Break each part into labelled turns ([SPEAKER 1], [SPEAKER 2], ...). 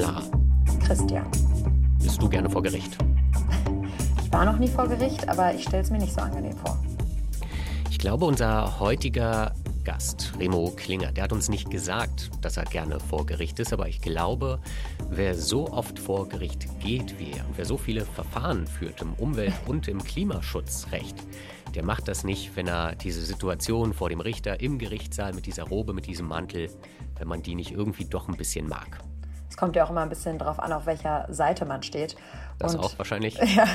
[SPEAKER 1] klar.
[SPEAKER 2] Christian.
[SPEAKER 1] Bist du gerne vor Gericht?
[SPEAKER 2] Ich war noch nie vor Gericht, aber ich stelle es mir nicht so angenehm vor.
[SPEAKER 1] Ich glaube, unser heutiger Gast, Remo Klinger, der hat uns nicht gesagt, dass er gerne vor Gericht ist, aber ich glaube, wer so oft vor Gericht geht wie er und wer so viele Verfahren führt im Umwelt- und im Klimaschutzrecht, der macht das nicht, wenn er diese Situation vor dem Richter im Gerichtssaal mit dieser Robe, mit diesem Mantel, wenn man die nicht irgendwie doch ein bisschen mag.
[SPEAKER 2] Kommt ja auch immer ein bisschen drauf an, auf welcher Seite man steht.
[SPEAKER 1] Das
[SPEAKER 2] und,
[SPEAKER 1] auch wahrscheinlich.
[SPEAKER 2] Ja,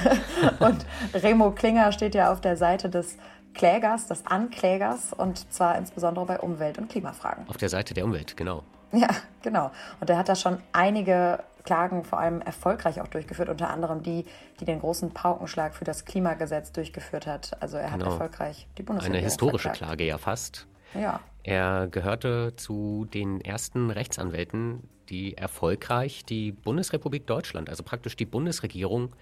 [SPEAKER 2] und Remo Klinger steht ja auf der Seite des Klägers, des Anklägers und zwar insbesondere bei Umwelt- und Klimafragen.
[SPEAKER 1] Auf der Seite der Umwelt, genau.
[SPEAKER 2] Ja, genau. Und er hat da schon einige Klagen vor allem erfolgreich auch durchgeführt, unter anderem die, die den großen Paukenschlag für das Klimagesetz durchgeführt hat. Also er hat
[SPEAKER 1] Genau.
[SPEAKER 2] erfolgreich die Bundesregierung
[SPEAKER 1] Eine historische
[SPEAKER 2] verklagt.
[SPEAKER 1] Klage ja fast.
[SPEAKER 2] Ja.
[SPEAKER 1] Er gehörte zu den ersten Rechtsanwälten, die erfolgreich die Bundesrepublik Deutschland, also praktisch die Bundesregierung,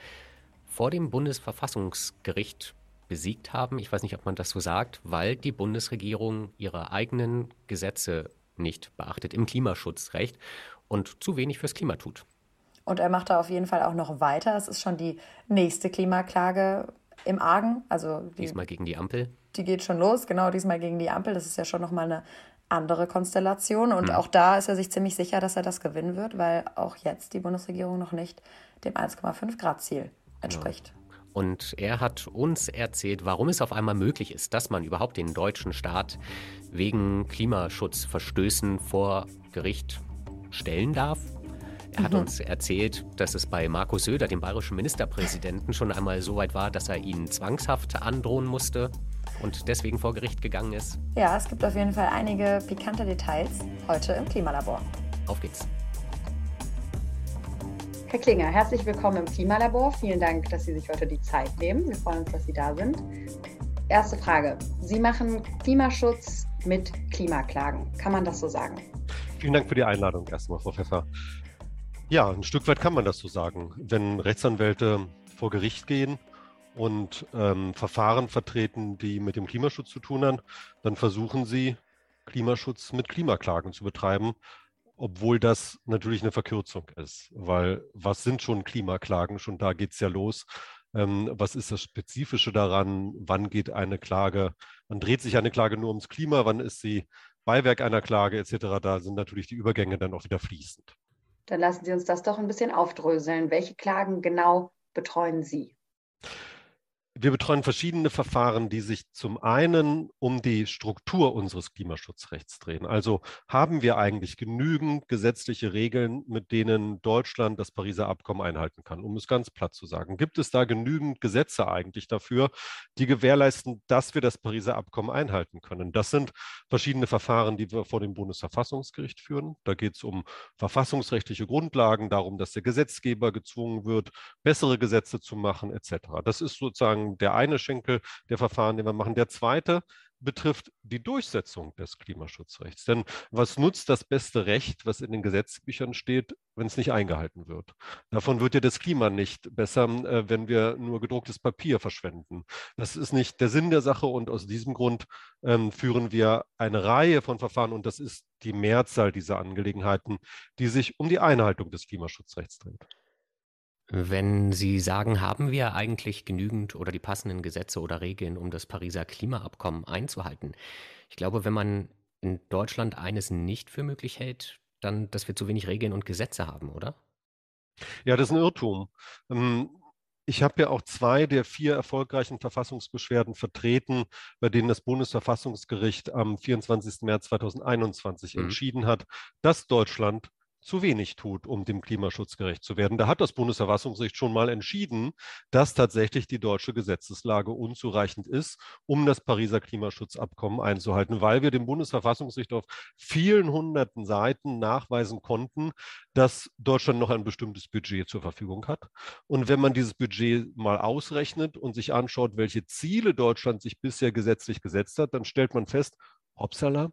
[SPEAKER 1] vor dem Bundesverfassungsgericht besiegt haben. Ich weiß nicht, ob man das so sagt, weil die Bundesregierung ihre eigenen Gesetze nicht beachtet im Klimaschutzrecht und zu wenig fürs Klima tut.
[SPEAKER 2] Und er macht da auf jeden Fall auch noch weiter. Es ist schon die nächste Klimaklage im Argen. Also die,
[SPEAKER 1] Diesmal gegen die Ampel.
[SPEAKER 2] Die geht schon los, genau diesmal gegen die Ampel. Das ist ja schon nochmal eine andere Konstellation. Und
[SPEAKER 1] Hm.
[SPEAKER 2] auch da ist er sich ziemlich sicher, dass er das gewinnen wird, weil auch jetzt die Bundesregierung noch nicht dem 1,5 Grad Ziel entspricht.
[SPEAKER 1] Und er hat uns erzählt, warum es auf einmal möglich ist, dass man überhaupt den deutschen Staat wegen Klimaschutzverstößen vor Gericht stellen darf. Er hat uns erzählt, dass es bei Markus Söder, dem bayerischen Ministerpräsidenten, schon einmal so weit war, dass er ihn zwangshaft androhen musste und deswegen vor Gericht gegangen ist.
[SPEAKER 2] Ja, es gibt auf jeden Fall einige pikante Details heute im Klimalabor.
[SPEAKER 1] Auf geht's.
[SPEAKER 3] Herr Klinger, herzlich willkommen im Klimalabor. Vielen Dank, dass Sie sich heute die Zeit nehmen. Wir freuen uns, dass Sie da sind. Erste Frage. Sie machen Klimaschutz mit Klimaklagen. Kann man das so sagen?
[SPEAKER 4] Vielen Dank für die Einladung erstmal, Frau Pfeffer. Ja, ein Stück weit kann man das so sagen. Wenn Rechtsanwälte vor Gericht gehen und ähm, Verfahren vertreten, die mit dem Klimaschutz zu tun haben, dann versuchen sie, Klimaschutz mit Klimaklagen zu betreiben, obwohl das natürlich eine Verkürzung ist. Weil was sind schon Klimaklagen? Schon da geht es ja los. Ähm, was ist das Spezifische daran? Wann geht eine Klage? Wann dreht sich eine Klage nur ums Klima? Wann ist sie Beiwerk einer Klage etc.? Da sind natürlich die Übergänge dann auch wieder fließend.
[SPEAKER 3] Dann lassen Sie uns das doch ein bisschen aufdröseln. Welche Klagen genau betreuen Sie?
[SPEAKER 4] Wir betreuen verschiedene Verfahren, die sich zum einen um die Struktur unseres Klimaschutzrechts drehen. Also haben wir eigentlich genügend gesetzliche Regeln, mit denen Deutschland das Pariser Abkommen einhalten kann, um es ganz platt zu sagen. Gibt es da genügend Gesetze eigentlich dafür, die gewährleisten, dass wir das Pariser Abkommen einhalten können? Das sind verschiedene Verfahren, die wir vor dem Bundesverfassungsgericht führen. Da geht es um verfassungsrechtliche Grundlagen, darum, dass der Gesetzgeber gezwungen wird, bessere Gesetze zu machen, etc. Das ist sozusagen der eine Schenkel der Verfahren, den wir machen. Der zweite betrifft die Durchsetzung des Klimaschutzrechts. Denn was nutzt das beste Recht, was in den Gesetzbüchern steht, wenn es nicht eingehalten wird? Davon wird ja das Klima nicht besser, äh, wenn wir nur gedrucktes Papier verschwenden. Das ist nicht der Sinn der Sache und aus diesem Grund ähm, führen wir eine Reihe von Verfahren und das ist die Mehrzahl dieser Angelegenheiten, die sich um die Einhaltung des Klimaschutzrechts dreht.
[SPEAKER 1] Wenn Sie sagen, haben wir eigentlich genügend oder die passenden Gesetze oder Regeln, um das Pariser Klimaabkommen einzuhalten? Ich glaube, wenn man in Deutschland eines nicht für möglich hält, dann, dass wir zu wenig Regeln und Gesetze haben, oder?
[SPEAKER 4] Ja, das ist ein Irrtum. Ähm, Ich habe ja auch zwei der vier erfolgreichen Verfassungsbeschwerden vertreten, bei denen das Bundesverfassungsgericht am 24. März 2021
[SPEAKER 1] Mhm.
[SPEAKER 4] entschieden hat, dass Deutschland zu wenig tut, um dem Klimaschutz gerecht zu werden. Da hat das Bundesverfassungsgericht schon mal entschieden, dass tatsächlich die deutsche Gesetzeslage unzureichend ist, um das Pariser Klimaschutzabkommen einzuhalten, weil wir dem Bundesverfassungsgericht auf vielen hunderten Seiten nachweisen konnten, dass Deutschland noch ein bestimmtes Budget zur Verfügung hat. Und wenn man dieses Budget mal ausrechnet und sich anschaut, welche Ziele Deutschland sich bisher gesetzlich gesetzt hat, dann stellt man fest, hoppsala,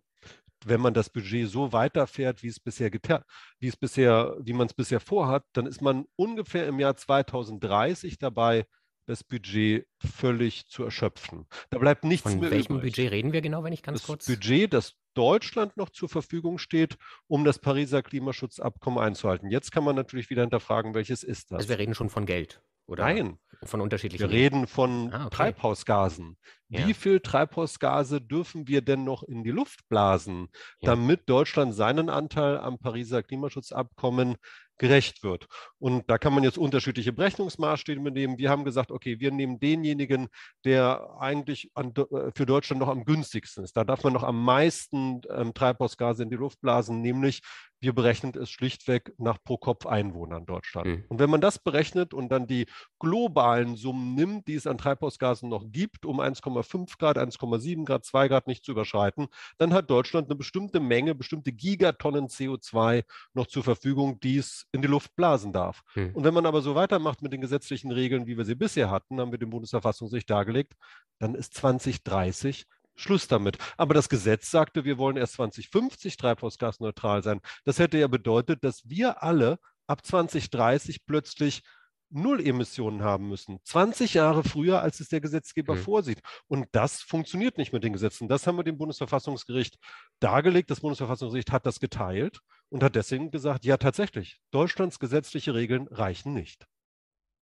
[SPEAKER 4] wenn man das Budget so weiterfährt, wie es bisher geta- wie es bisher, wie man es bisher vorhat, dann ist man ungefähr im Jahr 2030 dabei, das Budget völlig zu erschöpfen. Da bleibt nichts
[SPEAKER 1] Von
[SPEAKER 4] mehr
[SPEAKER 1] welchem
[SPEAKER 4] übrig.
[SPEAKER 1] Budget reden wir genau, wenn ich ganz
[SPEAKER 4] das
[SPEAKER 1] kurz.
[SPEAKER 4] Budget, das Deutschland noch zur Verfügung steht, um das Pariser Klimaschutzabkommen einzuhalten. Jetzt kann man natürlich wieder hinterfragen, welches ist das?
[SPEAKER 1] Also wir reden schon von Geld. Oder
[SPEAKER 4] Nein.
[SPEAKER 1] Von unterschiedlichen.
[SPEAKER 4] Wir reden von ah, okay. Treibhausgasen. Ja. Wie viel Treibhausgase dürfen wir denn noch in die Luft blasen, ja. damit Deutschland seinen Anteil am Pariser Klimaschutzabkommen gerecht wird. Und da kann man jetzt unterschiedliche Berechnungsmaßstäbe nehmen. Wir haben gesagt, okay, wir nehmen denjenigen, der eigentlich an, äh, für Deutschland noch am günstigsten ist. Da darf man noch am meisten ähm, Treibhausgase in die Luft blasen, nämlich wir berechnen es schlichtweg nach pro Kopf Einwohner in Deutschland. Mhm. Und wenn man das berechnet und dann die globalen Summen nimmt, die es an Treibhausgasen noch gibt, um 1,5 Grad, 1,7 Grad, 2 Grad nicht zu überschreiten, dann hat Deutschland eine bestimmte Menge, bestimmte Gigatonnen CO2 noch zur Verfügung, die es in die Luft blasen darf. Mhm. Und wenn man aber so weitermacht mit den gesetzlichen Regeln, wie wir sie bisher hatten, haben wir dem Bundesverfassungsgericht dargelegt, dann ist 2030 Schluss damit. Aber das Gesetz sagte, wir wollen erst 2050 treibhausgasneutral sein. Das hätte ja bedeutet, dass wir alle ab 2030 plötzlich Null Emissionen haben müssen. 20 Jahre früher, als es der Gesetzgeber mhm. vorsieht. Und das funktioniert nicht mit den Gesetzen. Das haben wir dem Bundesverfassungsgericht dargelegt. Das Bundesverfassungsgericht hat das geteilt und hat deswegen gesagt, ja tatsächlich, Deutschlands gesetzliche Regeln reichen nicht.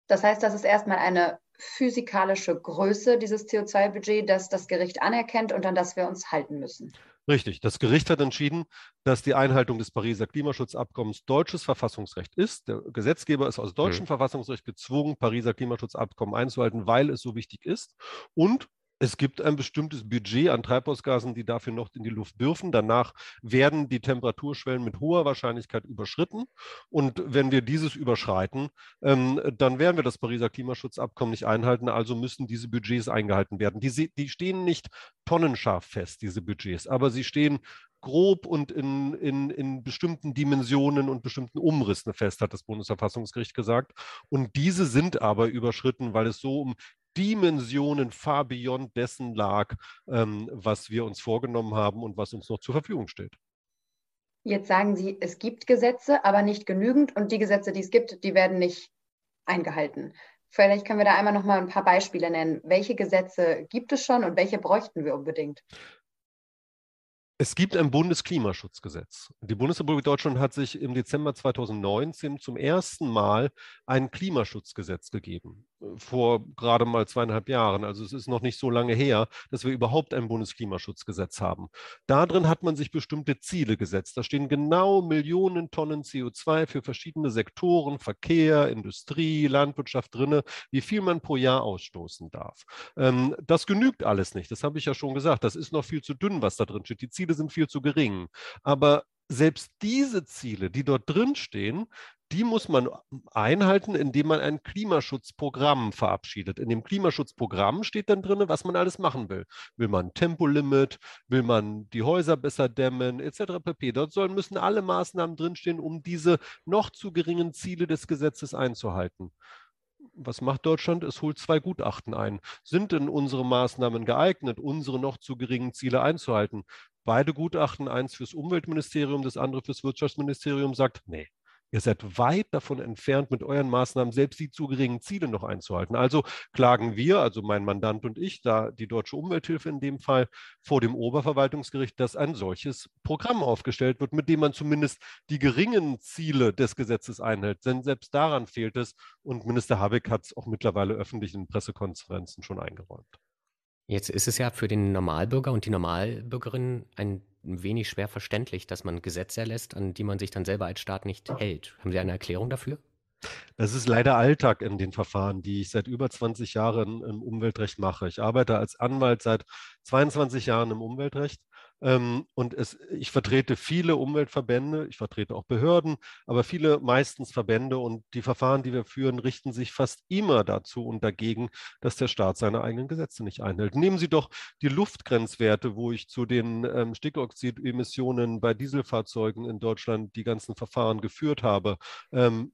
[SPEAKER 3] Das heißt, das ist erstmal eine physikalische Größe, dieses CO2-Budget, das das Gericht anerkennt und an das wir uns halten müssen.
[SPEAKER 4] Richtig. Das Gericht hat entschieden, dass die Einhaltung des Pariser Klimaschutzabkommens deutsches Verfassungsrecht ist. Der Gesetzgeber ist aus deutschem mhm. Verfassungsrecht gezwungen, Pariser Klimaschutzabkommen einzuhalten, weil es so wichtig ist. Und es gibt ein bestimmtes Budget an Treibhausgasen, die dafür noch in die Luft dürfen. Danach werden die Temperaturschwellen mit hoher Wahrscheinlichkeit überschritten. Und wenn wir dieses überschreiten, ähm, dann werden wir das Pariser Klimaschutzabkommen nicht einhalten. Also müssen diese Budgets eingehalten werden. Die, die stehen nicht tonnenscharf fest, diese Budgets, aber sie stehen grob und in, in, in bestimmten Dimensionen und bestimmten Umrissen fest, hat das Bundesverfassungsgericht gesagt. Und diese sind aber überschritten, weil es so um Dimensionen far beyond dessen lag, ähm, was wir uns vorgenommen haben und was uns noch zur Verfügung steht.
[SPEAKER 3] Jetzt sagen Sie, es gibt Gesetze, aber nicht genügend und die Gesetze, die es gibt, die werden nicht eingehalten. Vielleicht können wir da einmal noch mal ein paar Beispiele nennen. Welche Gesetze gibt es schon und welche bräuchten wir unbedingt?
[SPEAKER 4] Es gibt ein Bundesklimaschutzgesetz. Die Bundesrepublik Deutschland hat sich im Dezember 2019 zum ersten Mal ein Klimaschutzgesetz gegeben. Vor gerade mal zweieinhalb Jahren. Also es ist noch nicht so lange her, dass wir überhaupt ein Bundesklimaschutzgesetz haben. Darin hat man sich bestimmte Ziele gesetzt. Da stehen genau Millionen Tonnen CO2 für verschiedene Sektoren, Verkehr, Industrie, Landwirtschaft drinne, wie viel man pro Jahr ausstoßen darf. Ähm, das genügt alles nicht. Das habe ich ja schon gesagt. Das ist noch viel zu dünn, was da drin steht. Die Ziele sind viel zu gering. Aber selbst diese Ziele, die dort drin stehen, die muss man einhalten, indem man ein Klimaschutzprogramm verabschiedet. In dem Klimaschutzprogramm steht dann drin, was man alles machen will. Will man Tempolimit, will man die Häuser besser dämmen, etc. pp. Dort sollen, müssen alle Maßnahmen drinstehen, um diese noch zu geringen Ziele des Gesetzes einzuhalten was macht Deutschland? Es holt zwei Gutachten ein. Sind denn unsere Maßnahmen geeignet, unsere noch zu geringen Ziele einzuhalten? Beide Gutachten, eins fürs Umweltministerium, das andere fürs Wirtschaftsministerium, sagt, nee, Ihr seid weit davon entfernt, mit euren Maßnahmen selbst die zu geringen Ziele noch einzuhalten. Also klagen wir, also mein Mandant und ich, da die Deutsche Umwelthilfe in dem Fall, vor dem Oberverwaltungsgericht, dass ein solches Programm aufgestellt wird, mit dem man zumindest die geringen Ziele des Gesetzes einhält. Denn selbst daran fehlt es. Und Minister Habeck hat es auch mittlerweile öffentlich in Pressekonferenzen schon eingeräumt.
[SPEAKER 1] Jetzt ist es ja für den Normalbürger und die Normalbürgerin ein wenig schwer verständlich, dass man Gesetze erlässt, an die man sich dann selber als Staat nicht hält. Haben Sie eine Erklärung dafür?
[SPEAKER 4] Das ist leider Alltag in den Verfahren, die ich seit über 20 Jahren im Umweltrecht mache. Ich arbeite als Anwalt seit 22 Jahren im Umweltrecht und es, ich vertrete viele Umweltverbände, ich vertrete auch Behörden, aber viele meistens Verbände und die Verfahren, die wir führen, richten sich fast immer dazu und dagegen, dass der Staat seine eigenen Gesetze nicht einhält. Nehmen Sie doch die Luftgrenzwerte, wo ich zu den ähm, Stickoxidemissionen bei Dieselfahrzeugen in Deutschland die ganzen Verfahren geführt habe. Ähm,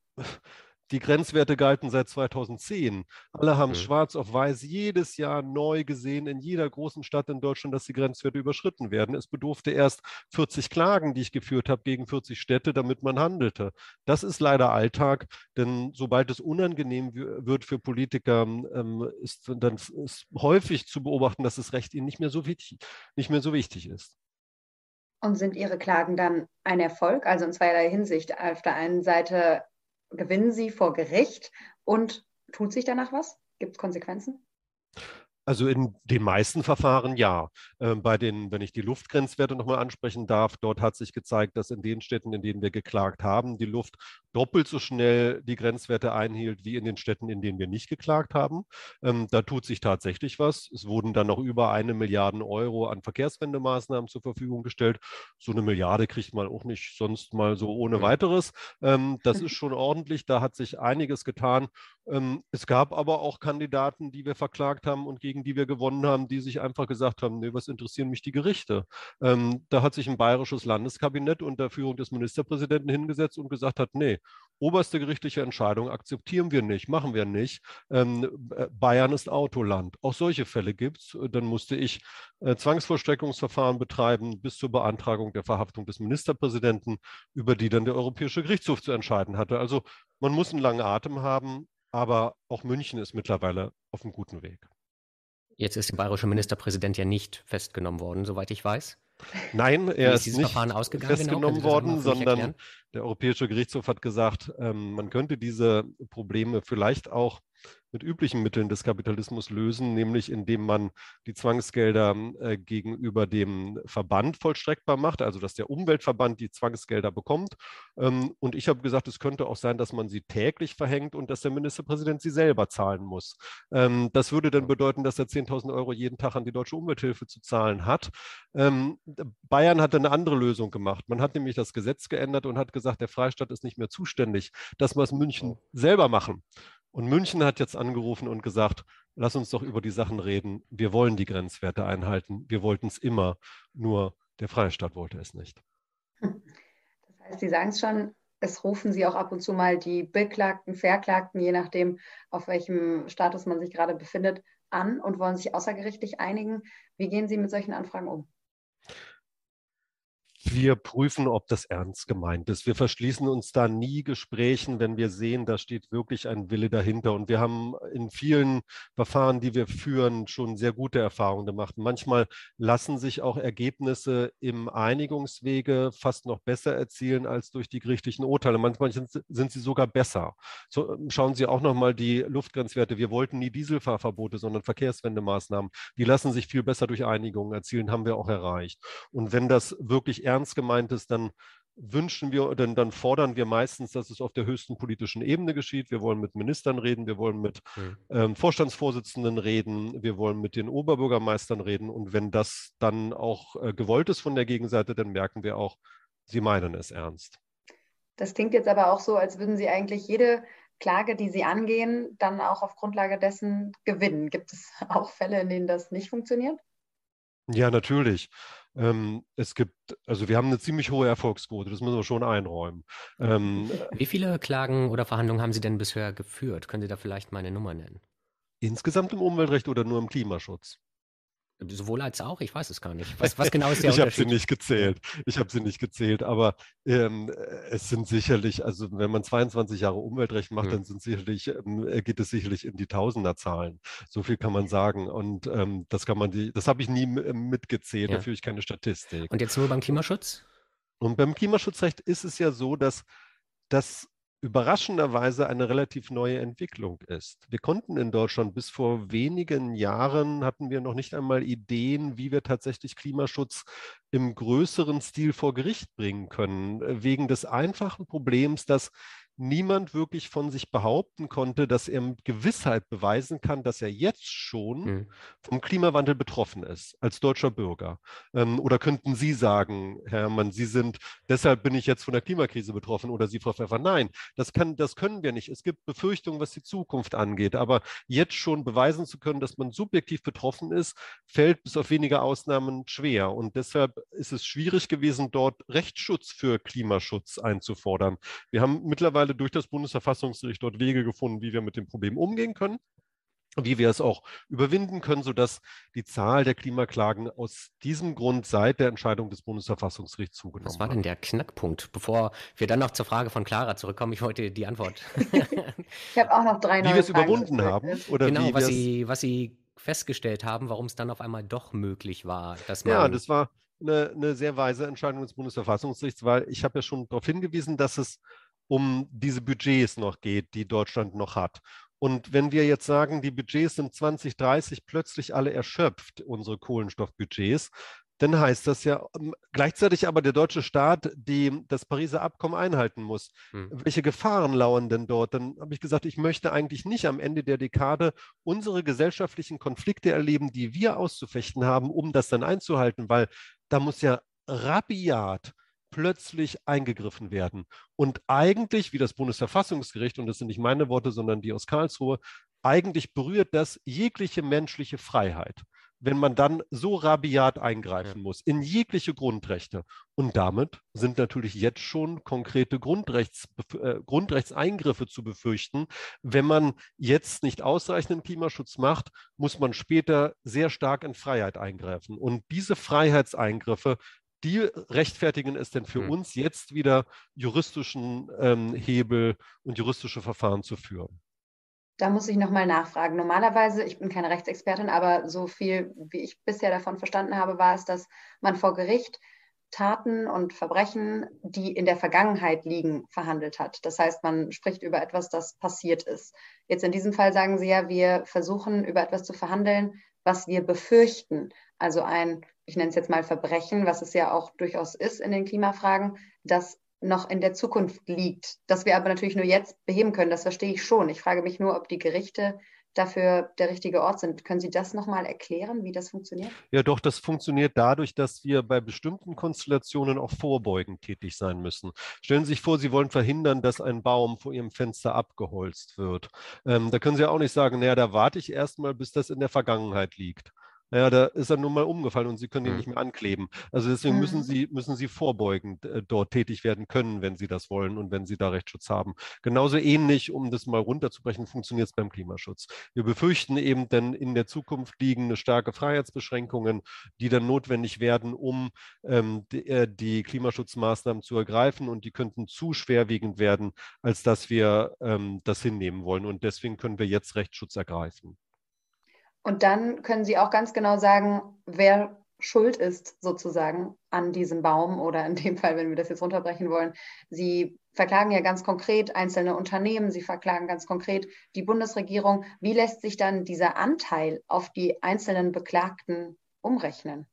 [SPEAKER 4] die Grenzwerte galten seit 2010. Alle haben mhm. schwarz auf weiß jedes Jahr neu gesehen in jeder großen Stadt in Deutschland, dass die Grenzwerte überschritten werden. Es bedurfte erst 40 Klagen, die ich geführt habe gegen 40 Städte, damit man handelte. Das ist leider Alltag, denn sobald es unangenehm wird für Politiker, ähm, ist dann ist häufig zu beobachten, dass das Recht ihnen nicht mehr so wichtig, nicht mehr so wichtig ist.
[SPEAKER 3] Und sind Ihre Klagen dann ein Erfolg? Also in zweierlei Hinsicht. Auf der einen Seite gewinnen Sie vor Gericht und tut sich danach was? Gibt es Konsequenzen?
[SPEAKER 4] Also in den meisten Verfahren ja. Ähm, bei den, wenn ich die Luftgrenzwerte nochmal ansprechen darf, dort hat sich gezeigt, dass in den Städten, in denen wir geklagt haben, die Luft doppelt so schnell die Grenzwerte einhielt wie in den Städten, in denen wir nicht geklagt haben. Ähm, da tut sich tatsächlich was. Es wurden dann noch über eine Milliarde Euro an Verkehrswendemaßnahmen zur Verfügung gestellt. So eine Milliarde kriegt man auch nicht sonst mal so ohne weiteres. Ähm, das ist schon ordentlich. Da hat sich einiges getan. Ähm, es gab aber auch Kandidaten, die wir verklagt haben und gegen die wir gewonnen haben, die sich einfach gesagt haben, nee, was interessieren mich die Gerichte? Ähm, da hat sich ein bayerisches Landeskabinett unter Führung des Ministerpräsidenten hingesetzt und gesagt hat, nee, oberste gerichtliche Entscheidung akzeptieren wir nicht, machen wir nicht. Ähm, äh, Bayern ist Autoland. Auch solche Fälle gibt es. Dann musste ich äh, Zwangsvollstreckungsverfahren betreiben bis zur Beantragung der Verhaftung des Ministerpräsidenten, über die dann der Europäische Gerichtshof zu entscheiden hatte. Also man muss einen langen Atem haben, aber auch München ist mittlerweile auf einem guten Weg.
[SPEAKER 1] Jetzt ist der bayerische Ministerpräsident ja nicht festgenommen worden, soweit ich weiß.
[SPEAKER 4] Nein, er ist, nicht
[SPEAKER 1] genau?
[SPEAKER 4] festgenommen genau? worden, sondern der Europäische Gerichtshof hat gesagt, ähm, man könnte diese Probleme vielleicht auch mit üblichen Mitteln des Kapitalismus lösen, nämlich indem man die Zwangsgelder äh, gegenüber dem Verband vollstreckbar macht, also dass der Umweltverband die Zwangsgelder bekommt. Ähm, und ich habe gesagt, es könnte auch sein, dass man sie täglich verhängt und dass der Ministerpräsident sie selber zahlen muss. Ähm, das würde dann bedeuten, dass er 10.000 Euro jeden Tag an die deutsche Umwelthilfe zu zahlen hat. Ähm, Bayern hat eine andere Lösung gemacht. Man hat nämlich das Gesetz geändert und hat gesagt, der Freistaat ist nicht mehr zuständig. Das muss München selber machen. Und München hat jetzt angerufen und gesagt, lass uns doch über die Sachen reden. Wir wollen die Grenzwerte einhalten. Wir wollten es immer. Nur der Freistaat wollte es nicht.
[SPEAKER 3] Das heißt, Sie sagen es schon, es rufen Sie auch ab und zu mal die Beklagten, Verklagten, je nachdem, auf welchem Status man sich gerade befindet, an und wollen sich außergerichtlich einigen. Wie gehen Sie mit solchen Anfragen um?
[SPEAKER 4] Wir prüfen, ob das ernst gemeint ist. Wir verschließen uns da nie Gesprächen, wenn wir sehen, da steht wirklich ein Wille dahinter. Und wir haben in vielen Verfahren, die wir führen, schon sehr gute Erfahrungen gemacht. Manchmal lassen sich auch Ergebnisse im Einigungswege fast noch besser erzielen als durch die gerichtlichen Urteile. Manchmal sind, sie sogar besser. So, schauen Sie auch noch mal die Luftgrenzwerte. Wir wollten nie Dieselfahrverbote, sondern Verkehrswendemaßnahmen. Die lassen sich viel besser durch Einigungen erzielen, haben wir auch erreicht. Und wenn das wirklich ernst gemeint ist, dann wünschen wir, denn dann fordern wir meistens, dass es auf der höchsten politischen Ebene geschieht. Wir wollen mit Ministern reden, wir wollen mit mhm. ähm, Vorstandsvorsitzenden reden, wir wollen mit den Oberbürgermeistern reden. Und wenn das dann auch äh, gewollt ist von der Gegenseite, dann merken wir auch, sie meinen es ernst.
[SPEAKER 3] Das klingt jetzt aber auch so, als würden Sie eigentlich jede Klage, die Sie angehen, dann auch auf Grundlage dessen gewinnen. Gibt es auch Fälle, in denen das nicht funktioniert?
[SPEAKER 4] Ja, natürlich. Ähm, es gibt, also wir haben eine ziemlich hohe Erfolgsquote, das müssen wir schon einräumen.
[SPEAKER 1] Ähm, Wie viele Klagen oder Verhandlungen haben Sie denn bisher geführt? Können Sie da vielleicht mal eine Nummer nennen?
[SPEAKER 4] Insgesamt im Umweltrecht oder nur im Klimaschutz?
[SPEAKER 1] Sowohl als auch, ich weiß es gar nicht. Was, was genau ist der
[SPEAKER 4] ich habe sie nicht gezählt. Ich habe sie nicht gezählt, aber ähm, es sind sicherlich, also wenn man 22 Jahre Umweltrecht macht, hm. dann sind sicherlich, ähm, äh, geht es sicherlich in die Tausenderzahlen. So viel kann man sagen. Und ähm, das kann man die, das habe ich nie äh, mitgezählt, ja. dafür ich keine Statistik.
[SPEAKER 1] Und jetzt nur beim Klimaschutz?
[SPEAKER 4] Und beim Klimaschutzrecht ist es ja so, dass das überraschenderweise eine relativ neue Entwicklung ist. Wir konnten in Deutschland bis vor wenigen Jahren hatten wir noch nicht einmal Ideen, wie wir tatsächlich Klimaschutz im größeren Stil vor Gericht bringen können, wegen des einfachen Problems, dass niemand wirklich von sich behaupten konnte, dass er mit Gewissheit beweisen kann, dass er jetzt schon mhm. vom Klimawandel betroffen ist, als deutscher Bürger. Ähm, oder könnten Sie sagen, Herr Herrmann, Sie sind, deshalb bin ich jetzt von der Klimakrise betroffen oder Sie, Frau Pfeffer, nein, das, kann, das können wir nicht. Es gibt Befürchtungen, was die Zukunft angeht, aber jetzt schon beweisen zu können, dass man subjektiv betroffen ist, fällt bis auf wenige Ausnahmen schwer. Und deshalb ist es schwierig gewesen, dort Rechtsschutz für Klimaschutz einzufordern. Wir haben mittlerweile mittlerweile durch das Bundesverfassungsgericht dort Wege gefunden, wie wir mit dem Problem umgehen können wie wir es auch überwinden können, sodass die Zahl der Klimaklagen aus diesem Grund seit der Entscheidung des Bundesverfassungsgerichts zugenommen hat.
[SPEAKER 1] Was war denn der Knackpunkt? Bevor wir dann noch zur Frage von Clara zurückkommen, ich wollte die Antwort.
[SPEAKER 3] ich habe auch noch drei
[SPEAKER 4] neue Wie wir es überwunden haben?
[SPEAKER 1] Oder genau, was Sie, was Sie festgestellt haben, warum es dann auf einmal doch möglich war, dass man...
[SPEAKER 4] Ja, das war, eine, eine sehr weise Entscheidung des Bundesverfassungsgerichts, weil ich habe ja schon darauf hingewiesen, dass es um diese Budgets noch geht, die Deutschland noch hat. Und wenn wir jetzt sagen, die Budgets sind 2030 plötzlich alle erschöpft, unsere Kohlenstoffbudgets, dann heißt das ja ähm, gleichzeitig aber der deutsche Staat, die das Pariser Abkommen einhalten muss. Hm. Welche Gefahren lauern denn dort? Dann habe ich gesagt, ich möchte eigentlich nicht am Ende der Dekade unsere gesellschaftlichen Konflikte erleben, die wir auszufechten haben, um das dann einzuhalten, weil da muss ja rabiat plötzlich eingegriffen werden. Und eigentlich, wie das Bundesverfassungsgericht, und das sind nicht meine Worte, sondern die aus Karlsruhe, eigentlich berührt das jegliche menschliche Freiheit wenn man dann so rabiat eingreifen muss in jegliche Grundrechte. Und damit sind natürlich jetzt schon konkrete Grundrechts, äh, Grundrechtseingriffe zu befürchten. Wenn man jetzt nicht ausreichenden Klimaschutz macht, muss man später sehr stark in Freiheit eingreifen. Und diese Freiheitseingriffe, die rechtfertigen es denn für mhm. uns jetzt wieder juristischen ähm, Hebel und juristische Verfahren zu führen.
[SPEAKER 3] Da muss ich nochmal nachfragen. Normalerweise, ich bin keine Rechtsexpertin, aber so viel, wie ich bisher davon verstanden habe, war es, dass man vor Gericht Taten und Verbrechen, die in der Vergangenheit liegen, verhandelt hat. Das heißt, man spricht über etwas, das passiert ist. Jetzt in diesem Fall sagen Sie ja, wir versuchen über etwas zu verhandeln, was wir befürchten. Also ein, ich nenne es jetzt mal Verbrechen, was es ja auch durchaus ist in den Klimafragen, das noch in der Zukunft liegt, das wir aber natürlich nur jetzt beheben können. Das verstehe ich schon. Ich frage mich nur, ob die Gerichte dafür der richtige Ort sind. Können Sie das nochmal erklären, wie das funktioniert?
[SPEAKER 4] Ja, doch, das funktioniert dadurch, dass wir bei bestimmten Konstellationen auch vorbeugend tätig sein müssen. Stellen Sie sich vor, Sie wollen verhindern, dass ein Baum vor Ihrem Fenster abgeholzt wird. Ähm, da können Sie auch nicht sagen, naja, da warte ich erstmal, bis das in der Vergangenheit liegt. Naja, da ist er nun mal umgefallen und Sie können ihn mhm. nicht mehr ankleben. Also deswegen mhm. müssen Sie, müssen Sie vorbeugend äh, dort tätig werden können, wenn Sie das wollen und wenn Sie da Rechtsschutz haben. Genauso ähnlich, um das mal runterzubrechen, funktioniert es beim Klimaschutz. Wir befürchten eben denn in der Zukunft liegende starke Freiheitsbeschränkungen, die dann notwendig werden, um ähm, die, äh, die, Klimaschutzmaßnahmen zu ergreifen und die könnten zu schwerwiegend werden, als dass wir ähm, das hinnehmen wollen. Und deswegen können wir jetzt Rechtsschutz ergreifen.
[SPEAKER 3] Und dann können Sie auch ganz genau sagen, wer schuld ist sozusagen an diesem Baum oder in dem Fall, wenn wir das jetzt runterbrechen wollen. Sie verklagen ja ganz konkret einzelne Unternehmen, sie verklagen ganz konkret die Bundesregierung. Wie lässt sich dann dieser Anteil auf die einzelnen Beklagten umrechnen?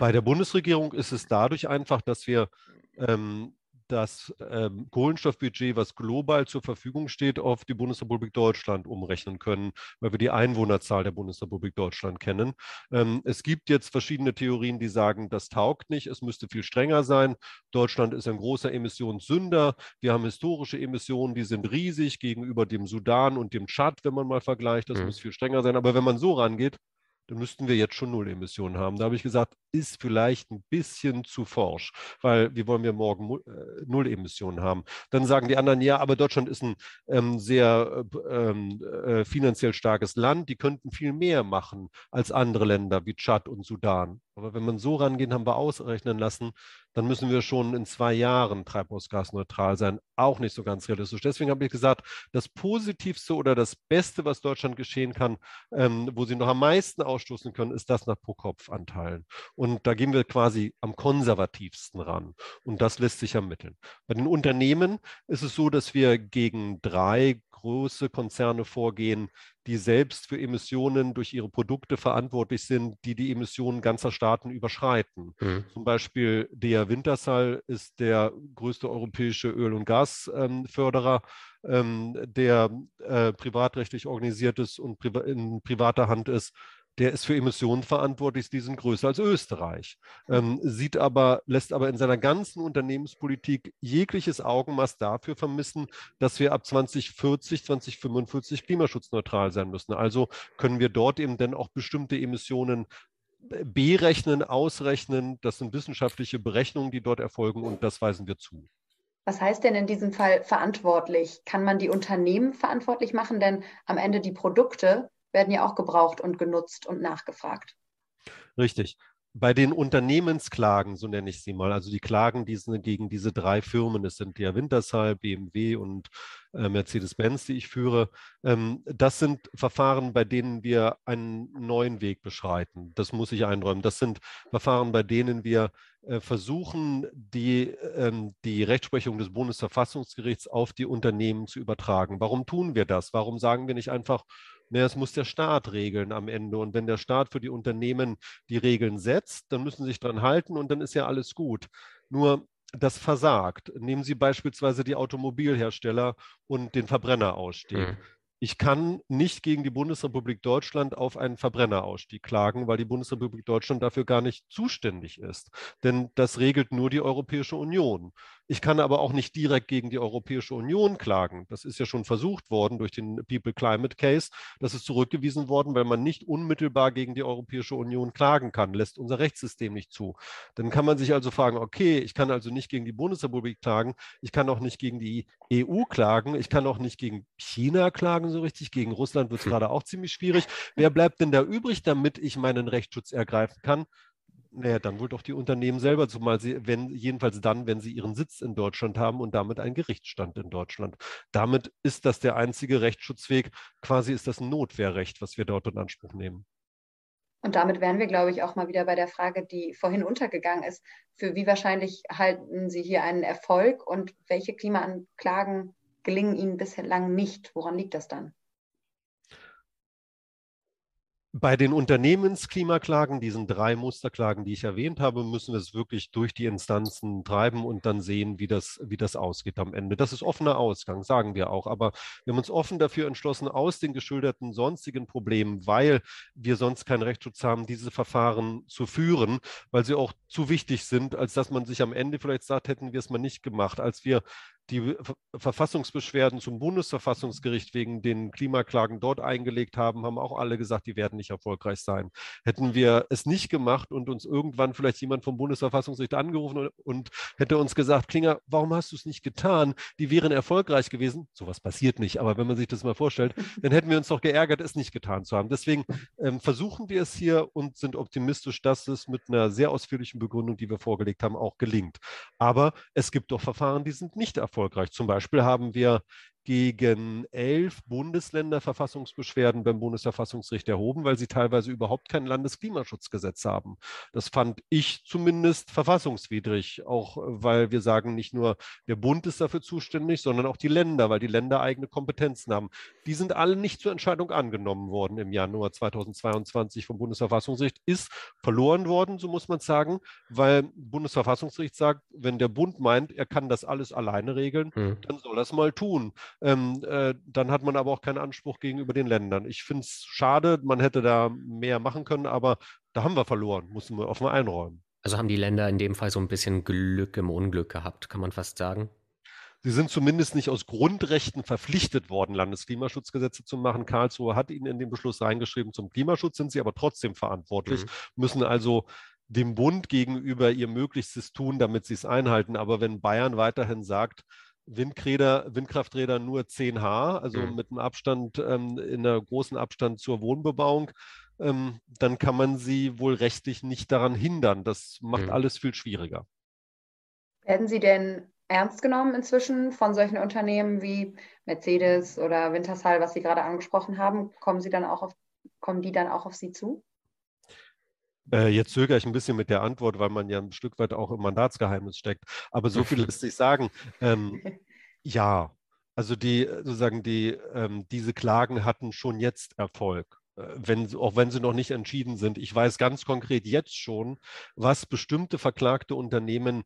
[SPEAKER 4] Bei der Bundesregierung ist es dadurch einfach, dass wir ähm, das ähm, Kohlenstoffbudget, was global zur Verfügung steht, auf die Bundesrepublik Deutschland umrechnen können, weil wir die Einwohnerzahl der Bundesrepublik Deutschland kennen. Ähm, es gibt jetzt verschiedene Theorien, die sagen, das taugt nicht, es müsste viel strenger sein. Deutschland ist ein großer Emissionssünder. Wir haben historische Emissionen, die sind riesig gegenüber dem Sudan und dem Tschad, wenn man mal vergleicht. Das mhm. muss viel strenger sein. Aber wenn man so rangeht, dann müssten wir jetzt schon Null-Emissionen haben. Da habe ich gesagt, ist vielleicht ein bisschen zu forsch, weil wie wollen wir morgen äh, Null-Emissionen haben? Dann sagen die anderen, ja, aber Deutschland ist ein ähm, sehr ähm, äh, finanziell starkes Land, die könnten viel mehr machen als andere Länder wie Tschad und Sudan. Aber wenn man so rangeht, haben wir ausrechnen lassen, dann müssen wir schon in zwei Jahren treibhausgasneutral sein. Auch nicht so ganz realistisch. Deswegen habe ich gesagt, das Positivste oder das Beste, was Deutschland geschehen kann, ähm, wo sie noch am meisten ausstoßen können, ist das nach Pro-Kopf-Anteilen. Und da gehen wir quasi am konservativsten ran. Und das lässt sich ermitteln. Bei den Unternehmen ist es so, dass wir gegen drei große Konzerne vorgehen, die selbst für Emissionen durch ihre Produkte verantwortlich sind, die die Emissionen ganzer Staaten überschreiten. Mhm. Zum Beispiel der Wintershall ist der größte europäische Öl- und Gasförderer, ähm, der äh, privatrechtlich organisiert ist und in privater Hand ist der ist für Emissionen verantwortlich, die sind größer als Österreich, ähm, sieht aber, lässt aber in seiner ganzen Unternehmenspolitik jegliches Augenmaß dafür vermissen, dass wir ab 2040, 2045 klimaschutzneutral sein müssen. Also können wir dort eben dann auch bestimmte Emissionen berechnen, ausrechnen. Das sind wissenschaftliche Berechnungen, die dort erfolgen und das weisen wir zu.
[SPEAKER 3] Was heißt denn in diesem Fall verantwortlich? Kann man die Unternehmen verantwortlich machen? Denn am Ende die Produkte werden ja auch gebraucht und genutzt und nachgefragt.
[SPEAKER 4] Richtig. bei den Unternehmensklagen, so nenne ich sie mal, also die Klagen die sind gegen diese drei Firmen, es sind ja Wintershall, BMW und äh, Mercedes-Benz, die ich führe, ähm, das sind Verfahren, bei denen wir einen neuen Weg beschreiten. Das muss ich einräumen. Das sind Verfahren, bei denen wir äh, versuchen, die, ähm, die Rechtsprechung des Bundesverfassungsgerichts auf die Unternehmen zu übertragen. Warum tun wir das? Warum sagen wir nicht einfach, naja, es muss der Staat regeln am Ende. Und wenn der Staat für die Unternehmen die Regeln setzt, dann müssen sie sich dran halten und dann ist ja alles gut. Nur das versagt. Nehmen Sie beispielsweise die Automobilhersteller und den Verbrennerausstieg. Mhm. Ich kann nicht gegen die Bundesrepublik Deutschland auf einen Verbrennerausstieg klagen, weil die Bundesrepublik Deutschland dafür gar nicht zuständig ist. Denn das regelt nur die Europäische Union. Ich kann aber auch nicht direkt gegen die Europäische Union klagen. Das ist ja schon versucht worden durch den People Climate Case. Das ist zurückgewiesen worden, weil man nicht unmittelbar gegen die Europäische Union klagen kann, lässt unser Rechtssystem nicht zu. Dann kann man sich also fragen, okay, ich kann also nicht gegen die Bundesrepublik klagen, ich kann auch nicht gegen die EU klagen, ich kann auch nicht gegen China klagen so richtig, gegen Russland wird es gerade auch ziemlich schwierig. Wer bleibt denn da übrig, damit ich meinen Rechtsschutz ergreifen kann? Naja, dann wohl doch die Unternehmen selber, zumal sie, wenn, jedenfalls dann, wenn sie ihren Sitz in Deutschland haben und damit einen Gerichtsstand in Deutschland. Damit ist das der einzige Rechtsschutzweg. Quasi ist das ein Notwehrrecht, was wir dort in Anspruch nehmen.
[SPEAKER 3] Und damit wären wir, glaube ich, auch mal wieder bei der Frage, die vorhin untergegangen ist. Für wie wahrscheinlich halten Sie hier einen Erfolg und welche Klimaanklagen gelingen Ihnen bislang nicht? Woran liegt das dann?
[SPEAKER 4] Bei den Unternehmensklimaklagen, diesen drei Musterklagen, die ich erwähnt habe, müssen wir es wirklich durch die Instanzen treiben und dann sehen, wie das, wie das ausgeht am Ende. Das ist offener Ausgang, sagen wir auch. Aber wir haben uns offen dafür entschlossen, aus den geschilderten sonstigen Problemen, weil wir sonst keinen Rechtsschutz haben, diese Verfahren zu führen, weil sie auch zu wichtig sind, als dass man sich am Ende vielleicht sagt, hätten wir es mal nicht gemacht. Als wir die Verfassungsbeschwerden zum Bundesverfassungsgericht wegen den Klimaklagen dort eingelegt haben, haben auch alle gesagt, die werden nicht erfolgreich sein. Hätten wir es nicht gemacht und uns irgendwann vielleicht jemand vom Bundesverfassungsgericht angerufen und, hätte uns gesagt, Klinger, warum hast du es nicht getan? Die wären erfolgreich gewesen. Sowas passiert nicht, aber wenn man sich das mal vorstellt, dann hätten wir uns doch geärgert, es nicht getan zu haben. Deswegen ähm, versuchen wir es hier und sind optimistisch, dass es mit einer sehr ausführlichen Begründung, die wir vorgelegt haben, auch gelingt. Aber es gibt doch Verfahren, die sind nicht erfolgreich erfolgreich. Zum Beispiel haben wir gegen elf Bundesländer Verfassungsbeschwerden beim Bundesverfassungsgericht erhoben, weil sie teilweise überhaupt kein Landesklimaschutzgesetz haben. Das fand ich zumindest verfassungswidrig, auch weil wir sagen, nicht nur der Bund ist dafür zuständig, sondern auch die Länder, weil die Länder eigene Kompetenzen haben. Die sind alle nicht zur Entscheidung angenommen worden im Januar 2022 vom Bundesverfassungsgericht, ist verloren worden, so muss man sagen, weil Bundesverfassungsgericht sagt, wenn der Bund meint, er kann das alles alleine regeln, mhm. dann soll er es mal tun ähm, äh, dann hat man aber auch keinen Anspruch gegenüber den Ländern. Ich finde es schade, man hätte da mehr machen können, aber da haben wir verloren, müssen wir offen einräumen.
[SPEAKER 1] Also haben die Länder in dem Fall so ein bisschen Glück im Unglück gehabt, kann man fast sagen?
[SPEAKER 4] Sie sind zumindest nicht aus Grundrechten verpflichtet worden, Landesklimaschutzgesetze zu machen. Karlsruhe hat ihnen in den Beschluss reingeschrieben, zum Klimaschutz sind sie aber trotzdem verantwortlich, mhm. müssen also dem Bund gegenüber ihr Möglichstes tun, damit sie es einhalten. Aber wenn Bayern weiterhin sagt, Windräder, Windkrafträder nur 10H, also mhm. mit einem Abstand, ähm, in einer großen Abstand zur Wohnbebauung, ähm, dann kann man sie wohl rechtlich nicht daran hindern. Das macht mhm. alles viel schwieriger.
[SPEAKER 3] Werden Sie denn ernst genommen inzwischen von solchen Unternehmen wie Mercedes oder Wintershall, was Sie gerade angesprochen haben? Kommen Sie dann auch auf, kommen die dann auch auf Sie zu?
[SPEAKER 4] Äh, jetzt zögere ich ein bisschen mit der Antwort, weil man ja ein Stück weit auch im Mandatsgeheimnis steckt. Aber so viel lässt sich sagen. Ähm, ja, also die sozusagen die ähm, diese Klagen hatten schon jetzt Erfolg. Äh, wenn, auch wenn sie noch nicht entschieden sind. Ich weiß ganz konkret jetzt schon, was bestimmte verklagte Unternehmen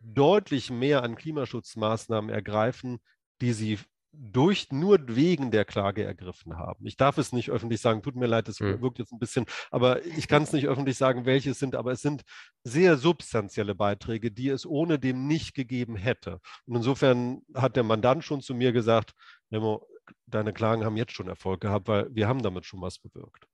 [SPEAKER 4] deutlich mehr an Klimaschutzmaßnahmen ergreifen, die sie durch nur wegen der Klage ergriffen haben. Ich darf es nicht öffentlich sagen, tut mir leid, das mhm. wirkt jetzt ein bisschen, aber ich kann es nicht öffentlich sagen, welche es sind, aber es sind sehr substanzielle Beiträge, die es ohne dem nicht gegeben hätte. Und insofern hat der Mandant schon zu mir gesagt, Nemo, deine Klagen haben jetzt schon Erfolg gehabt, weil wir haben damit schon was bewirkt.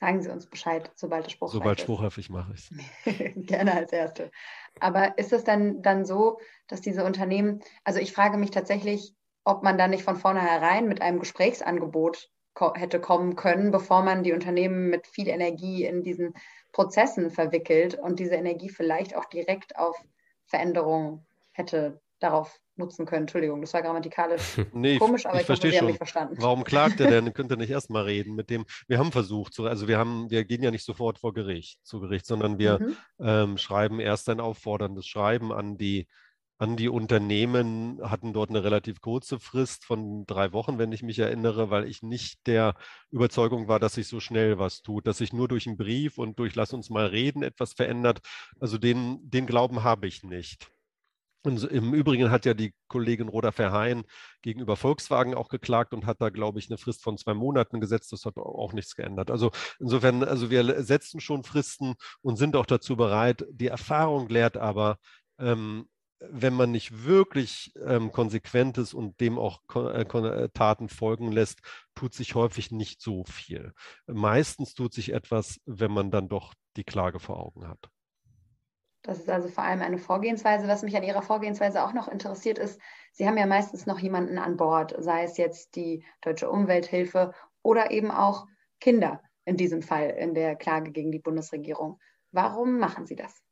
[SPEAKER 3] Sagen Sie uns Bescheid, sobald es spruchreif
[SPEAKER 4] Sobald spruchreif mache ich
[SPEAKER 3] es. Gerne als Erste. Aber ist es dann, dann so, dass diese Unternehmen, also ich frage mich tatsächlich, ob man da nicht von vornherein mit einem Gesprächsangebot ko hätte kommen können, bevor man die Unternehmen mit viel Energie in diesen Prozessen verwickelt und diese Energie vielleicht auch direkt auf Veränderungen hätte darauf nutzen können. Entschuldigung, das war grammatikalisch
[SPEAKER 4] nee,
[SPEAKER 3] komisch, aber
[SPEAKER 4] ich, ich, verstehe schon.
[SPEAKER 3] mich verstanden.
[SPEAKER 4] Warum klagt er denn? Könnt ihr nicht erstmal reden mit dem? Wir haben versucht, zu, also wir haben, wir gehen ja nicht sofort vor Gericht, zu Gericht, sondern wir mhm. ähm, schreiben erst ein aufforderndes Schreiben an die an die Unternehmen, hatten dort eine relativ kurze Frist von drei Wochen, wenn ich mich erinnere, weil ich nicht der Überzeugung war, dass sich so schnell was tut, dass sich nur durch einen Brief und durch Lass uns mal reden etwas verändert. Also den, den Glauben habe ich nicht. Und im Übrigen hat ja die Kollegin Roda Verheyen gegenüber Volkswagen auch geklagt und hat da, glaube ich, eine Frist von zwei Monaten gesetzt. Das hat auch nichts geändert. Also insofern, also wir setzen schon Fristen und sind auch dazu bereit. Die Erfahrung lehrt aber, ähm, wenn man nicht wirklich ähm, konsequent ist und dem auch äh, äh, Taten folgen lässt, tut sich häufig nicht so viel. Meistens tut sich etwas, wenn man dann doch die Klage vor Augen hat.
[SPEAKER 3] Das ist also vor allem eine Vorgehensweise. Was mich an Ihrer Vorgehensweise auch noch interessiert ist, Sie haben ja meistens noch jemanden an Bord, sei es jetzt die Deutsche Umwelthilfe oder eben auch Kinder in diesem Fall in der Klage gegen die Bundesregierung. Warum machen Sie das?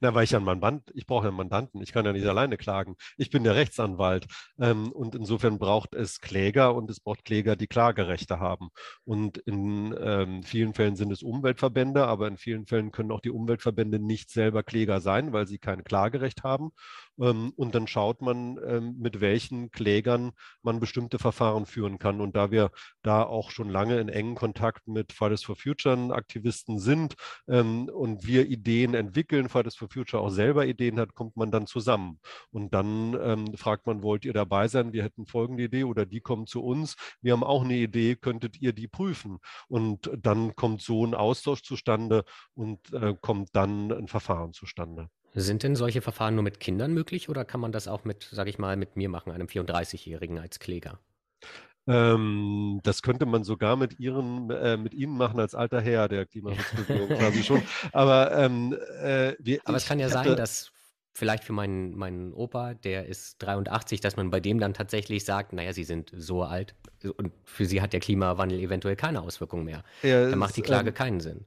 [SPEAKER 4] Na, weil ich ja ein Mandant, ich brauche ja einen Mandanten, ich kann ja nicht alleine klagen. Ich bin der Rechtsanwalt ähm, und insofern braucht es Kläger und es braucht Kläger, die Klagerechte haben. Und in ähm, vielen Fällen sind es Umweltverbände, aber in vielen Fällen können auch die Umweltverbände nicht selber Kläger sein, weil sie kein Klagerecht haben. Ähm, und dann schaut man, ähm, mit welchen Klägern man bestimmte Verfahren führen kann. Und da wir da auch schon lange in engen Kontakt mit Fridays for Future Aktivisten sind ähm, und wir Ideen entwickeln, Fridays for Future auch selber Ideen hat, kommt man dann zusammen. Und dann ähm, fragt man, wollt ihr dabei sein? Wir hätten folgende Idee oder die kommen zu uns. Wir haben auch eine Idee, könntet ihr die prüfen? Und dann kommt so ein Austausch zustande und äh, kommt dann ein Verfahren zustande.
[SPEAKER 1] Sind denn solche Verfahren nur mit Kindern möglich oder kann man das auch mit, sage ich mal, mit mir machen, einem 34-Jährigen als Kläger?
[SPEAKER 4] Ähm, das könnte man sogar mit ihren, äh, mit ihnen machen als alter Herr der Klimaschutzbewegung quasi schon. Aber, ähm,
[SPEAKER 1] äh, wir, Aber es kann ja sein, dass vielleicht für meinen, meinen Opa, der ist 83, dass man bei dem dann tatsächlich sagt, naja, sie sind so alt und für sie hat der Klimawandel eventuell keine Auswirkungen mehr. Ja, dann macht die Klage ähm, keinen Sinn.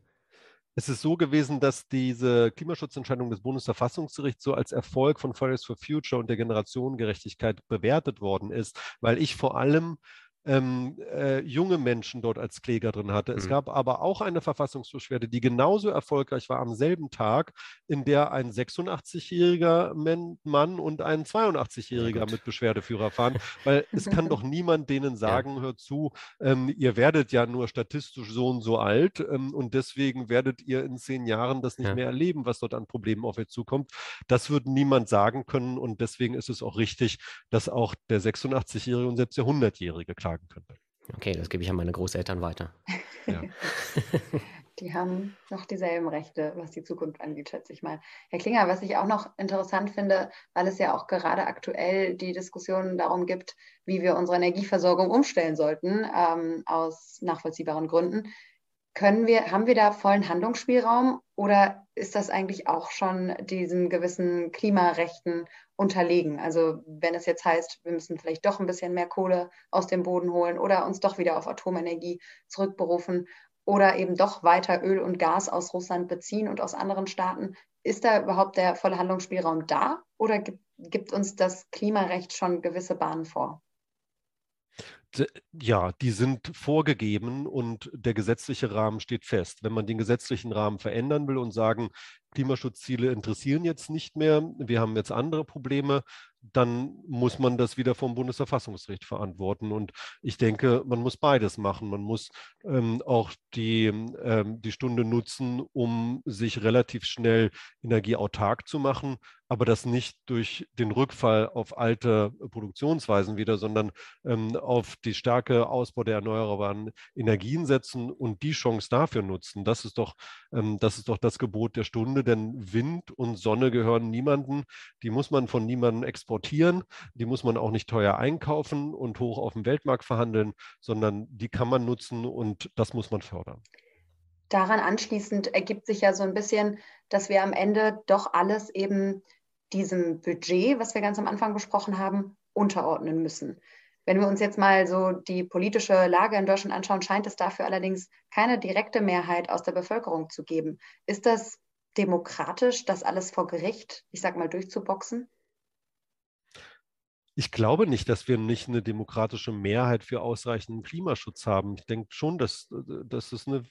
[SPEAKER 4] Es ist so gewesen, dass diese Klimaschutzentscheidung des Bundesverfassungsgerichts so als Erfolg von Fridays for Future und der Generationengerechtigkeit bewertet worden ist, weil ich vor allem ähm, äh, junge Menschen dort als Kläger drin hatte. Mhm. Es gab aber auch eine Verfassungsbeschwerde, die genauso erfolgreich war am selben Tag, in der ein 86-jähriger Mann und ein 82-jähriger ja, mit Beschwerdeführer fahren, weil es kann doch niemand denen sagen, ja. hört zu, ähm, ihr werdet ja nur statistisch so und so alt ähm, und deswegen werdet ihr in zehn Jahren das nicht ja. mehr erleben, was dort an Problemen auf euch zukommt. Das wird niemand sagen können und deswegen ist es auch richtig, dass auch der 86-jährige und selbst der 100-jährige klagen tragen könnte.
[SPEAKER 1] Okay, das gebe ich an meine Großeltern weiter. Ja.
[SPEAKER 3] die haben noch dieselben Rechte, was die Zukunft angeht, schätze ich mal. Herr Klinger, was ich auch noch interessant finde, weil es ja auch gerade aktuell die Diskussion darum gibt, wie wir unsere Energieversorgung umstellen sollten, ähm, aus nachvollziehbaren Gründen. Können wir, haben wir da vollen Handlungsspielraum oder ist das eigentlich auch schon diesen gewissen Klimarechten unterlegen? Also wenn es jetzt heißt, wir müssen vielleicht doch ein bisschen mehr Kohle aus dem Boden holen oder uns doch wieder auf Atomenergie zurückberufen oder eben doch weiter Öl und Gas aus Russland beziehen und aus anderen Staaten, ist da überhaupt der volle Handlungsspielraum da oder gibt, gibt uns das Klimarecht schon gewisse Bahnen vor?
[SPEAKER 4] Ja, die sind vorgegeben und der gesetzliche Rahmen steht fest. Wenn man den gesetzlichen Rahmen verändern will und sagen, Klimaschutzziele interessieren jetzt nicht mehr, wir haben jetzt andere Probleme, dann muss man das wieder vom Bundesverfassungsgericht verantworten. Und ich denke, man muss beides machen. Man muss ähm, auch die, ähm, die Stunde nutzen, um sich relativ schnell energieautark zu machen, aber das nicht durch den Rückfall auf alte Produktionsweisen wieder, sondern ähm, auf die starke Ausbau der erneuerbaren Energien setzen und die Chance dafür nutzen. Das ist doch, ähm, das ist doch das Gebot der Stunde, denn Wind und Sonne gehören niemandem. Die muss man von niemandem exportieren, die muss man auch nicht teuer einkaufen und hoch auf dem Weltmarkt verhandeln, sondern die kann man nutzen und das muss man fördern.
[SPEAKER 3] Daran anschließend ergibt sich ja so ein bisschen, dass wir am Ende doch alles eben diesem Budget, was wir ganz am Anfang besprochen haben, unterordnen müssen. Wenn wir uns jetzt mal so die politische Lage in Deutschland anschauen, scheint es dafür allerdings keine direkte Mehrheit aus der Bevölkerung zu geben. Ist das demokratisch, das alles vor Gericht, ich sag mal, durchzuboxen?
[SPEAKER 4] Ich glaube nicht, dass wir nicht eine demokratische Mehrheit für ausreichenden Klimaschutz haben. Ich denke schon, dass das ist, eine,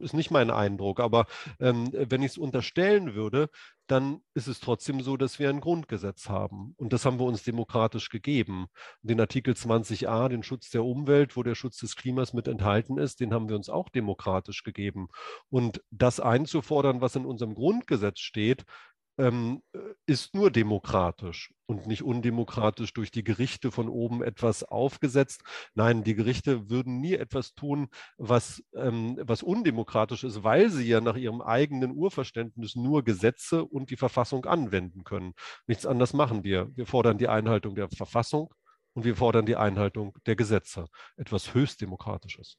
[SPEAKER 4] ist nicht mein Eindruck. Aber ähm, wenn ich es unterstellen würde, dann ist es trotzdem so, dass wir ein Grundgesetz haben. Und das haben wir uns demokratisch gegeben. Den Artikel 20a, den Schutz der Umwelt, wo der Schutz des Klimas mit enthalten ist, den haben wir uns auch demokratisch gegeben. Und das einzufordern, was in unserem Grundgesetz steht, ähm, ist nur demokratisch und nicht undemokratisch durch die Gerichte von oben etwas aufgesetzt. Nein, die Gerichte würden nie etwas tun, was, ähm, was undemokratisch ist, weil sie ja nach ihrem eigenen Urverständnis nur Gesetze und die Verfassung anwenden können. Nichts anderes machen wir. Wir fordern die Einhaltung der Verfassung und wir fordern die Einhaltung der Gesetze. Etwas höchst Demokratisches.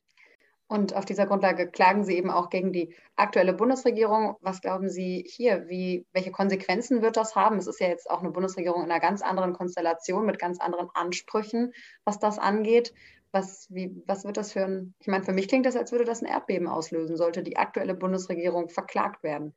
[SPEAKER 3] Und auf dieser Grundlage klagen Sie eben auch gegen die aktuelle Bundesregierung. Was glauben Sie hier? Wie, welche Konsequenzen wird das haben? Es ist ja jetzt auch eine Bundesregierung in einer ganz anderen Konstellation mit ganz anderen Ansprüchen, was das angeht. Was, wie, was wird das für ein, ich meine, für mich klingt das, als würde das ein Erdbeben auslösen, sollte die aktuelle Bundesregierung verklagt werden.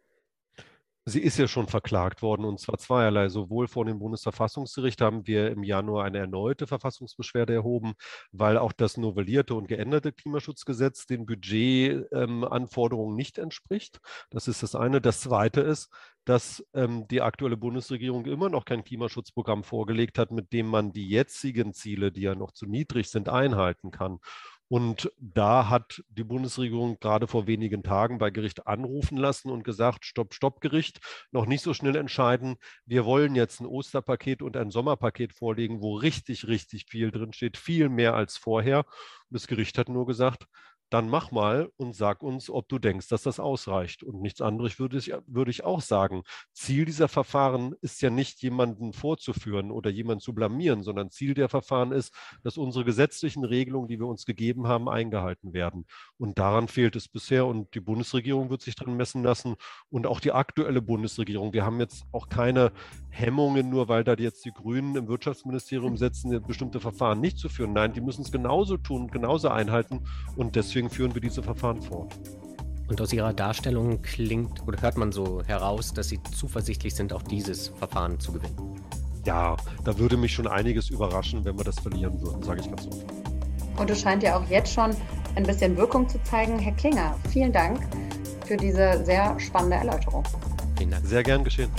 [SPEAKER 4] Sie ist ja schon verklagt worden und zwar zweierlei. Sowohl vor dem Bundesverfassungsgericht haben wir im Januar eine erneute Verfassungsbeschwerde erhoben, weil auch das novellierte und geänderte Klimaschutzgesetz den Budgetanforderungen ähm, nicht entspricht. Das ist das eine. Das zweite ist, dass ähm, die aktuelle Bundesregierung immer noch kein Klimaschutzprogramm vorgelegt hat, mit dem man die jetzigen Ziele, die ja noch zu niedrig sind, einhalten kann. Und da hat die Bundesregierung gerade vor wenigen Tagen bei Gericht anrufen lassen und gesagt, stopp, stopp, Gericht, noch nicht so schnell entscheiden. Wir wollen jetzt ein Osterpaket und ein Sommerpaket vorlegen, wo richtig, richtig viel drinsteht, viel mehr als vorher. Und das Gericht hat nur gesagt, dann mach mal und sag uns, ob du denkst, dass das ausreicht. Und nichts anderes würde ich, würde ich auch sagen. Ziel dieser Verfahren ist ja nicht, jemanden vorzuführen oder jemanden zu blamieren, sondern Ziel der Verfahren ist, dass unsere gesetzlichen Regelungen, die wir uns gegeben haben, eingehalten werden. Und daran fehlt es bisher. Und die Bundesregierung wird sich dran messen lassen und auch die aktuelle Bundesregierung. Wir haben jetzt auch keine Hemmungen, nur weil da jetzt die Grünen im Wirtschaftsministerium setzen, bestimmte Verfahren nicht zu führen. Nein, die müssen es genauso tun, genauso einhalten. Und deswegen deswegen führen wir diese Verfahren fort.
[SPEAKER 1] Und aus Ihrer Darstellung klingt oder hört man so heraus, dass Sie zuversichtlich sind, auch dieses Verfahren zu gewinnen.
[SPEAKER 4] Ja, da würde mich schon einiges überraschen, wenn wir das verlieren würden, sage ich ganz offen.
[SPEAKER 3] Und es scheint ja auch jetzt schon ein bisschen Wirkung zu zeigen. Herr Klinger, vielen Dank für diese sehr spannende Erläuterung.
[SPEAKER 4] Vielen Dank. Sehr gern geschehen.